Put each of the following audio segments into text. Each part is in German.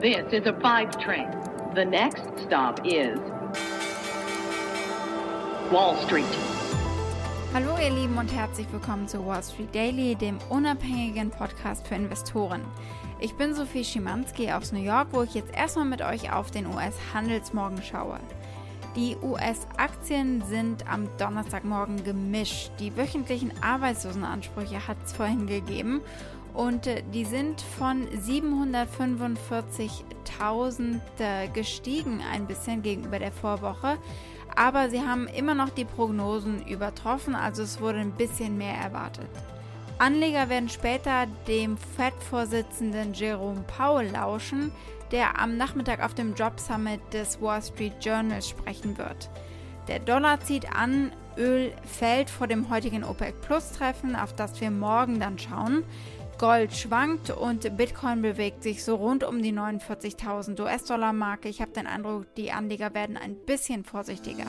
This is a five train. The next stop is Wall Street. Hallo ihr Lieben und herzlich willkommen zu Wall Street Daily, dem unabhängigen Podcast für Investoren. Ich bin Sophie Schimanski aus New York, wo ich jetzt erstmal mit euch auf den US-Handelsmorgen schaue. Die US-Aktien sind am Donnerstagmorgen gemischt. Die wöchentlichen Arbeitslosenansprüche hat es vorhin gegeben und äh, die sind von 745.000 äh, gestiegen ein bisschen gegenüber der Vorwoche. Aber sie haben immer noch die Prognosen übertroffen, also es wurde ein bisschen mehr erwartet. Anleger werden später dem Fed-Vorsitzenden Jerome Powell lauschen, der am Nachmittag auf dem Job Summit des Wall Street Journals sprechen wird. Der Dollar zieht an, Öl fällt vor dem heutigen OPEC Plus Treffen, auf das wir morgen dann schauen. Gold schwankt und Bitcoin bewegt sich so rund um die 49.000 US-Dollar Marke. Ich habe den Eindruck, die Anleger werden ein bisschen vorsichtiger.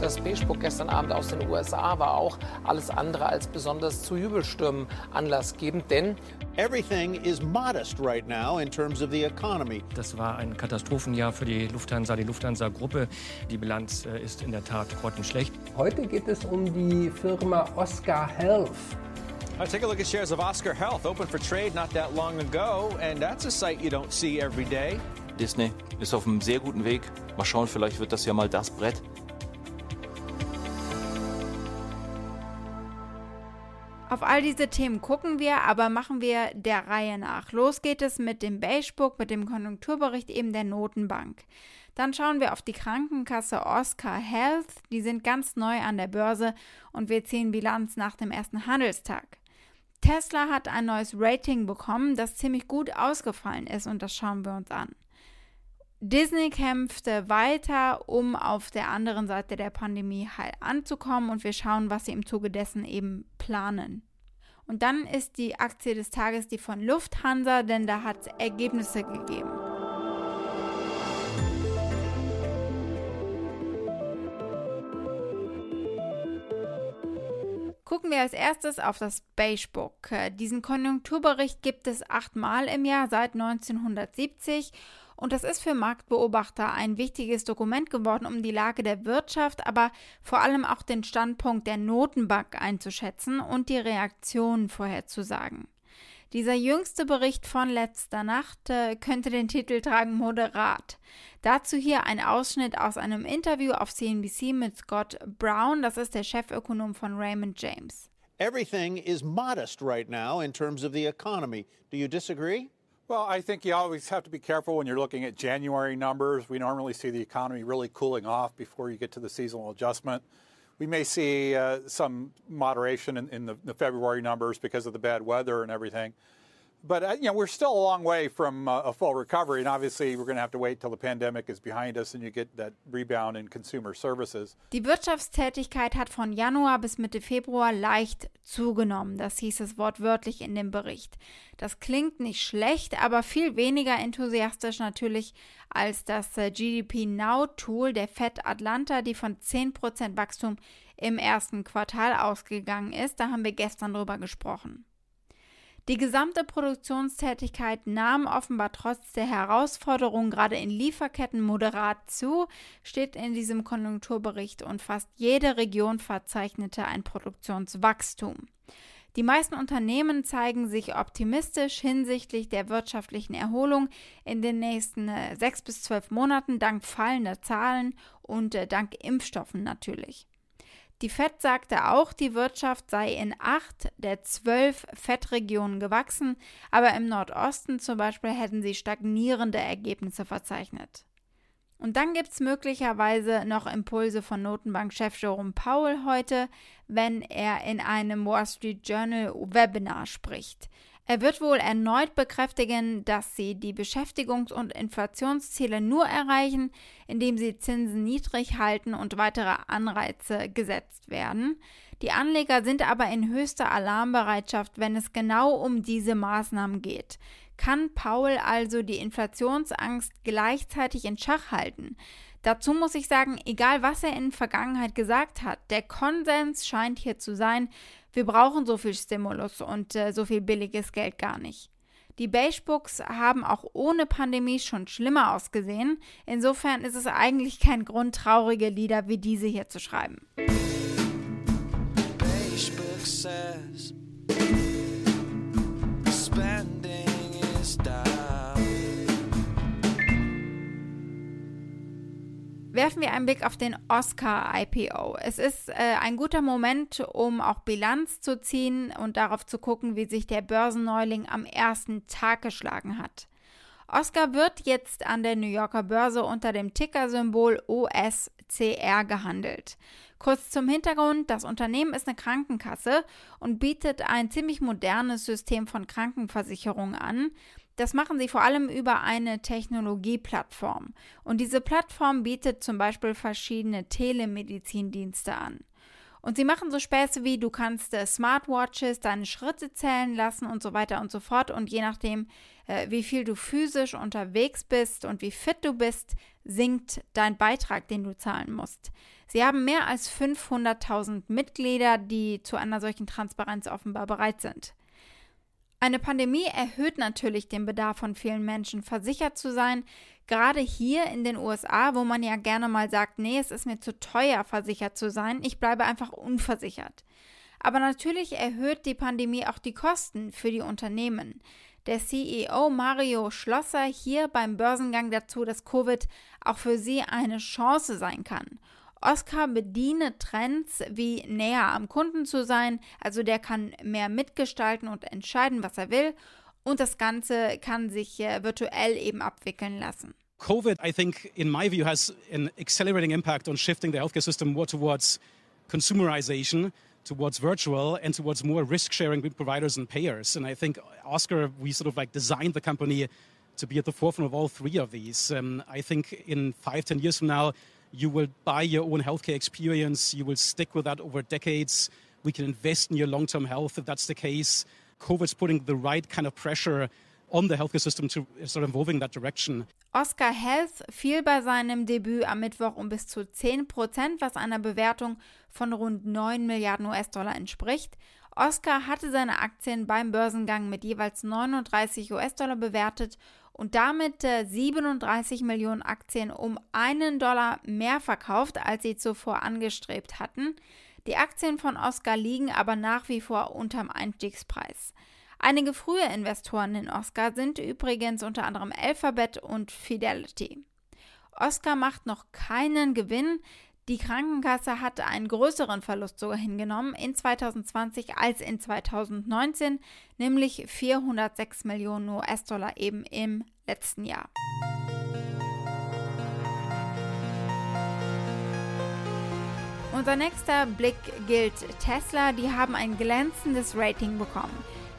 Das Beige-Book gestern Abend aus den USA war auch alles andere als besonders zu Jubelstürmen anlassgebend, denn Everything is modest right now in terms of the economy. Das war ein Katastrophenjahr für die Lufthansa, die Lufthansa-Gruppe. Die Bilanz äh, ist in der Tat grottenschlecht. Heute geht es um die Firma Oscar Health. Uh, take a look at shares of Oscar Health, open for trade not that long ago, and that's a sight you don't see every day. Disney ist auf einem sehr guten Weg. Mal schauen, vielleicht wird das ja mal das Brett. Auf all diese Themen gucken wir, aber machen wir der Reihe nach. Los geht es mit dem Beigebook, mit dem Konjunkturbericht eben der Notenbank. Dann schauen wir auf die Krankenkasse Oscar Health. Die sind ganz neu an der Börse und wir ziehen Bilanz nach dem ersten Handelstag. Tesla hat ein neues Rating bekommen, das ziemlich gut ausgefallen ist und das schauen wir uns an. Disney kämpfte weiter, um auf der anderen Seite der Pandemie heil anzukommen und wir schauen, was sie im Zuge dessen eben planen. Und dann ist die Aktie des Tages die von Lufthansa, denn da hat es Ergebnisse gegeben. Gucken wir als erstes auf das Beige Book. Diesen Konjunkturbericht gibt es achtmal im Jahr seit 1970 und das ist für Marktbeobachter ein wichtiges Dokument geworden, um die Lage der Wirtschaft, aber vor allem auch den Standpunkt der Notenbank einzuschätzen und die Reaktionen vorherzusagen. Dieser jüngste Bericht von letzter Nacht äh, könnte den Titel tragen Moderat. Dazu hier ein Ausschnitt aus einem Interview auf CNBC mit Scott Brown, das ist der Chefökonom von Raymond James. Everything is modest right now in terms of the economy. Do you disagree? Well, I think you always have to be careful when you're looking at January numbers. We normally see the economy really cooling off before you get to the seasonal adjustment. We may see uh, some moderation in, in the, the, February numbers because of the bad weather and everything. But uh, you know we're still a long way from uh, a full recovery, and obviously we're going to have to wait till the pandemic is behind us and you get that rebound in consumer services. Die Wirtschaftstätigkeit hat von Januar bis Mitte Februar leicht zugenommen. Das hieß es wortwörtlich in dem Bericht. Das klingt nicht schlecht, aber viel weniger enthusiastisch natürlich als das äh, GDP Now Tool der Fed Atlanta, die von 10% Wachstum im ersten Quartal ausgegangen ist. Da haben wir gestern drüber gesprochen. Die gesamte Produktionstätigkeit nahm offenbar trotz der Herausforderungen gerade in Lieferketten moderat zu, steht in diesem Konjunkturbericht und fast jede Region verzeichnete ein Produktionswachstum. Die meisten Unternehmen zeigen sich optimistisch hinsichtlich der wirtschaftlichen Erholung in den nächsten äh, sechs bis zwölf Monaten dank fallender Zahlen und äh, dank Impfstoffen natürlich. Die FED sagte auch, die Wirtschaft sei in acht der zwölf FED-Regionen gewachsen, aber im Nordosten zum Beispiel hätten sie stagnierende Ergebnisse verzeichnet. Und dann gibt es möglicherweise noch Impulse von Notenbankchef Jerome Powell heute, wenn er in einem Wall Street Journal Webinar spricht. Er wird wohl erneut bekräftigen, dass sie die Beschäftigungs- und Inflationsziele nur erreichen, indem sie Zinsen niedrig halten und weitere Anreize gesetzt werden. Die Anleger sind aber in höchster Alarmbereitschaft, wenn es genau um diese Maßnahmen geht. Kann Paul also die Inflationsangst gleichzeitig in Schach halten? Dazu muss ich sagen, egal was er in der Vergangenheit gesagt hat, der Konsens scheint hier zu sein, wir brauchen so viel Stimulus und äh, so viel billiges Geld gar nicht. Die Beige-Books haben auch ohne Pandemie schon schlimmer ausgesehen. Insofern ist es eigentlich kein Grund, traurige Lieder wie diese hier zu schreiben. Werfen wir einen Blick auf den Oscar IPO. Es ist äh, ein guter Moment, um auch Bilanz zu ziehen und darauf zu gucken, wie sich der Börsenneuling am ersten Tag geschlagen hat. Oscar wird jetzt an der New Yorker Börse unter dem Tickersymbol OSCR gehandelt. Kurz zum Hintergrund, das Unternehmen ist eine Krankenkasse und bietet ein ziemlich modernes System von Krankenversicherungen an, das machen sie vor allem über eine Technologieplattform. Und diese Plattform bietet zum Beispiel verschiedene Telemedizindienste an. Und sie machen so Späße wie, du kannst äh, Smartwatches deine Schritte zählen lassen und so weiter und so fort. Und je nachdem, äh, wie viel du physisch unterwegs bist und wie fit du bist, sinkt dein Beitrag, den du zahlen musst. Sie haben mehr als 500.000 Mitglieder, die zu einer solchen Transparenz offenbar bereit sind. Eine Pandemie erhöht natürlich den Bedarf von vielen Menschen, versichert zu sein. Gerade hier in den USA, wo man ja gerne mal sagt, nee, es ist mir zu teuer, versichert zu sein, ich bleibe einfach unversichert. Aber natürlich erhöht die Pandemie auch die Kosten für die Unternehmen. Der CEO Mario Schlosser hier beim Börsengang dazu, dass Covid auch für sie eine Chance sein kann. Oscar bediene Trends wie näher am Kunden zu sein, also der kann mehr mitgestalten und entscheiden, was er will und das Ganze kann sich äh, virtuell eben abwickeln lassen. COVID, I think, in my view, has an accelerating impact on shifting the healthcare system more towards consumerization, towards virtual, and towards more risk sharing with providers and payers. And I think Oscar, we sort of like designed the company to be at the forefront of all three of these. Um, I think in five, ten years from now, you will buy your own healthcare experience. You will stick with that over decades. We can invest in your long term health if that's the case. COVID's putting the right kind of pressure on the healthcare system to start evolving that direction. Oscar Health fiel bei seinem Debüt am Mittwoch um bis zu 10 Prozent, was einer Bewertung von rund 9 Milliarden US-Dollar entspricht. Oscar hatte seine Aktien beim Börsengang mit jeweils 39 US-Dollar bewertet und damit äh, 37 Millionen Aktien um einen Dollar mehr verkauft, als sie zuvor angestrebt hatten. Die Aktien von Oscar liegen aber nach wie vor unterm Einstiegspreis. Einige frühe Investoren in Oscar sind übrigens unter anderem Alphabet und Fidelity. Oscar macht noch keinen Gewinn, die Krankenkasse hatte einen größeren Verlust sogar hingenommen in 2020 als in 2019, nämlich 406 Millionen US-Dollar eben im letzten Jahr. Unser nächster Blick gilt Tesla. Die haben ein glänzendes Rating bekommen.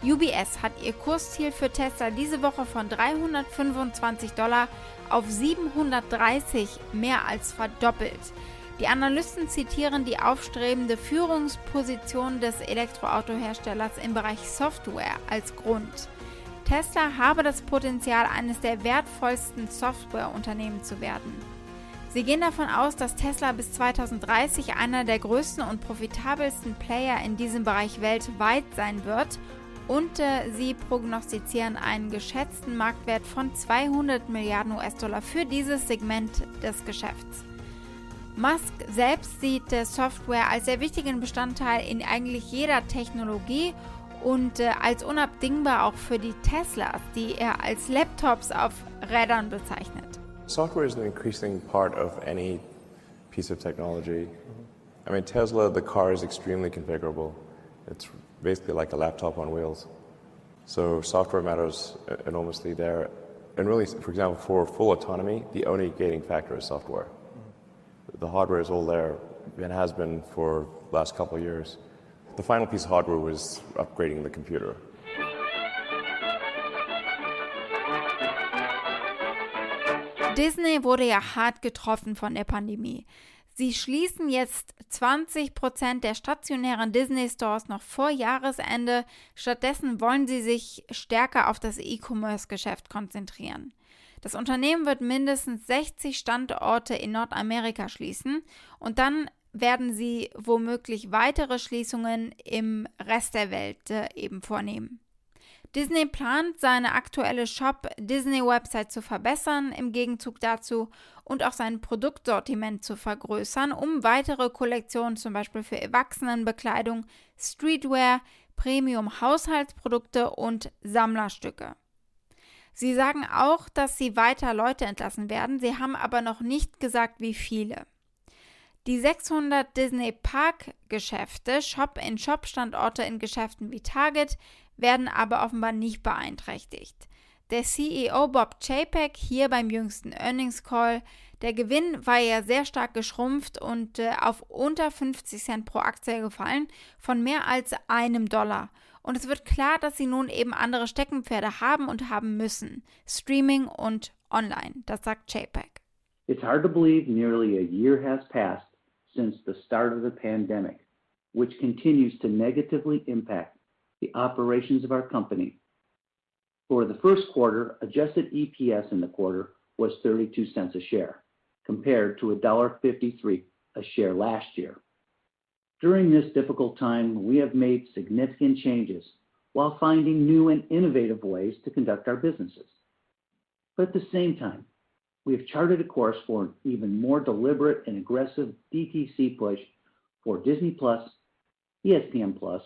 UBS hat ihr Kursziel für Tesla diese Woche von 325 Dollar auf 730 mehr als verdoppelt. Die Analysten zitieren die aufstrebende Führungsposition des Elektroautoherstellers im Bereich Software als Grund. Tesla habe das Potenzial, eines der wertvollsten Softwareunternehmen zu werden. Sie gehen davon aus, dass Tesla bis 2030 einer der größten und profitabelsten Player in diesem Bereich weltweit sein wird und äh, sie prognostizieren einen geschätzten Marktwert von 200 Milliarden US-Dollar für dieses Segment des Geschäfts. Musk selbst sieht äh, Software als sehr wichtigen Bestandteil in eigentlich jeder Technologie und äh, als unabdingbar auch für die Teslas, die er als Laptops auf Rädern bezeichnet. Software is an increasing part of any piece of technology. I mean, Tesla, the car is extremely configurable. It's basically like a laptop on wheels. So software matters enormously there. And really, for example, for full autonomy, the only gating factor is software. The hardware is all there and has been for the last couple of years. The final piece of hardware was upgrading the computer. Disney wurde ja hart getroffen von der Pandemie. Sie schließen jetzt 20% der stationären Disney-Stores noch vor Jahresende. Stattdessen wollen sie sich stärker auf das E-Commerce-Geschäft konzentrieren. Das Unternehmen wird mindestens 60 Standorte in Nordamerika schließen und dann werden sie womöglich weitere Schließungen im Rest der Welt äh, eben vornehmen. Disney plant, seine aktuelle Shop Disney Website zu verbessern, im Gegenzug dazu und auch sein Produktsortiment zu vergrößern, um weitere Kollektionen zum Beispiel für Erwachsenenbekleidung, Streetwear, Premium-Haushaltsprodukte und Sammlerstücke. Sie sagen auch, dass sie weiter Leute entlassen werden, sie haben aber noch nicht gesagt, wie viele. Die 600 Disney Park Geschäfte, Shop-in-Shop-Standorte in Geschäften wie Target, werden aber offenbar nicht beeinträchtigt. Der CEO Bob Chapek hier beim jüngsten Earnings Call, der Gewinn war ja sehr stark geschrumpft und äh, auf unter 50 Cent pro Aktie gefallen, von mehr als einem Dollar. Und es wird klar, dass sie nun eben andere Steckenpferde haben und haben müssen. Streaming und Online, das sagt Chapek. It's hard to believe nearly a year has passed since the start of the pandemic, which continues to negatively impact the operations of our company. For the first quarter, adjusted EPS in the quarter was 32 cents a share, compared to $1.53 a share last year. During this difficult time, we have made significant changes while finding new and innovative ways to conduct our businesses. But at the same time, we have charted a course for an even more deliberate and aggressive DTC push for Disney Plus, ESPN Plus,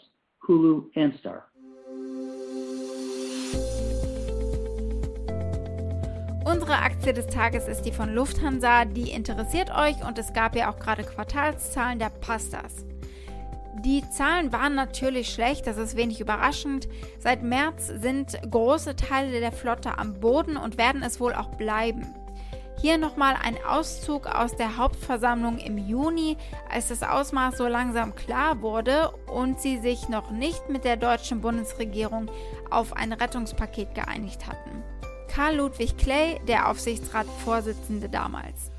Hulu, and Star. Unsere Aktie des Tages ist die von Lufthansa. Die interessiert euch und es gab ja auch gerade Quartalszahlen, da passt das. Die Zahlen waren natürlich schlecht, das ist wenig überraschend. Seit März sind große Teile der Flotte am Boden und werden es wohl auch bleiben. Hier nochmal ein Auszug aus der Hauptversammlung im Juni, als das Ausmaß so langsam klar wurde und sie sich noch nicht mit der deutschen Bundesregierung auf ein Rettungspaket geeinigt hatten. Karl Ludwig Clay, der Aufsichtsratsvorsitzende damals.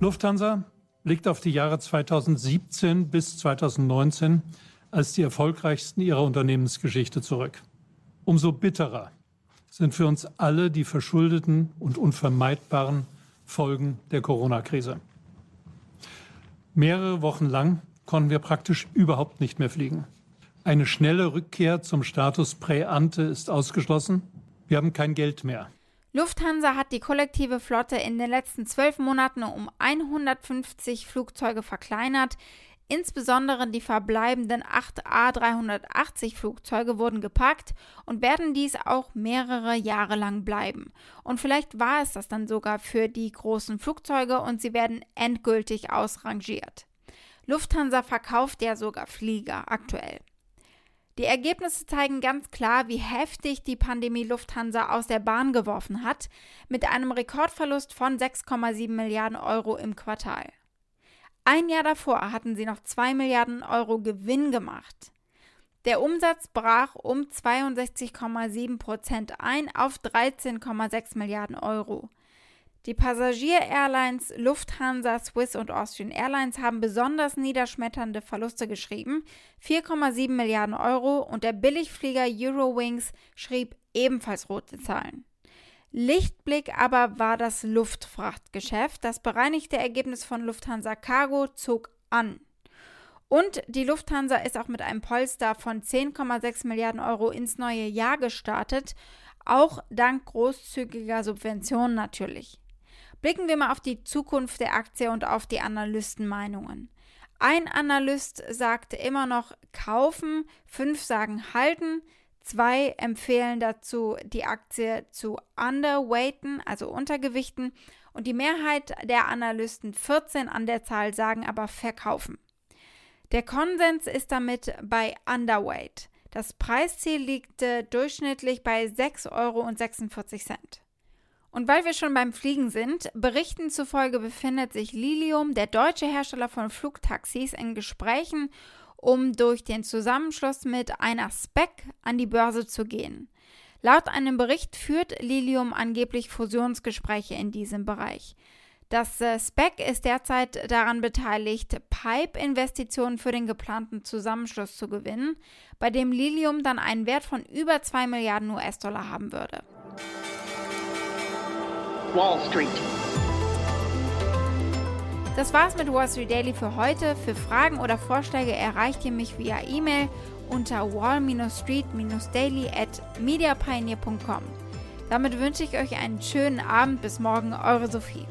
Lufthansa blickt auf die Jahre 2017 bis 2019 als die erfolgreichsten ihrer Unternehmensgeschichte zurück. Umso bitterer sind für uns alle die verschuldeten und unvermeidbaren Folgen der Corona-Krise. Mehrere Wochen lang konnten wir praktisch überhaupt nicht mehr fliegen. Eine schnelle Rückkehr zum Status Prä-Ante ist ausgeschlossen. Wir haben kein Geld mehr. Lufthansa hat die kollektive Flotte in den letzten zwölf Monaten um 150 Flugzeuge verkleinert. Insbesondere die verbleibenden 8 A380 Flugzeuge wurden gepackt und werden dies auch mehrere Jahre lang bleiben. Und vielleicht war es das dann sogar für die großen Flugzeuge und sie werden endgültig ausrangiert. Lufthansa verkauft ja sogar Flieger aktuell. Die Ergebnisse zeigen ganz klar, wie heftig die Pandemie Lufthansa aus der Bahn geworfen hat, mit einem Rekordverlust von 6,7 Milliarden Euro im Quartal. Ein Jahr davor hatten sie noch 2 Milliarden Euro Gewinn gemacht. Der Umsatz brach um 62,7 Prozent ein auf 13,6 Milliarden Euro. Die Passagier-Airlines Lufthansa, Swiss und Austrian Airlines haben besonders niederschmetternde Verluste geschrieben, 4,7 Milliarden Euro, und der Billigflieger Eurowings schrieb ebenfalls rote Zahlen. Lichtblick aber war das Luftfrachtgeschäft. Das bereinigte Ergebnis von Lufthansa Cargo zog an. Und die Lufthansa ist auch mit einem Polster von 10,6 Milliarden Euro ins neue Jahr gestartet, auch dank großzügiger Subventionen natürlich. Blicken wir mal auf die Zukunft der Aktie und auf die Analystenmeinungen. Ein Analyst sagt immer noch kaufen, fünf sagen halten, Zwei empfehlen dazu, die Aktie zu underweighten, also untergewichten. Und die Mehrheit der Analysten, 14 an der Zahl, sagen aber verkaufen. Der Konsens ist damit bei underweight. Das Preisziel liegt durchschnittlich bei 6,46 Euro. Und weil wir schon beim Fliegen sind, Berichten zufolge befindet sich Lilium, der deutsche Hersteller von Flugtaxis, in Gesprächen um durch den Zusammenschluss mit einer SPEC an die Börse zu gehen. Laut einem Bericht führt Lilium angeblich Fusionsgespräche in diesem Bereich. Das äh, SPEC ist derzeit daran beteiligt, Pipe-Investitionen für den geplanten Zusammenschluss zu gewinnen, bei dem Lilium dann einen Wert von über 2 Milliarden US-Dollar haben würde. Wall Street. Das war's mit Wall Street Daily für heute. Für Fragen oder Vorschläge erreicht ihr mich via E-Mail unter wall-street-daily at mediapioneer.com. Damit wünsche ich euch einen schönen Abend. Bis morgen, eure Sophie.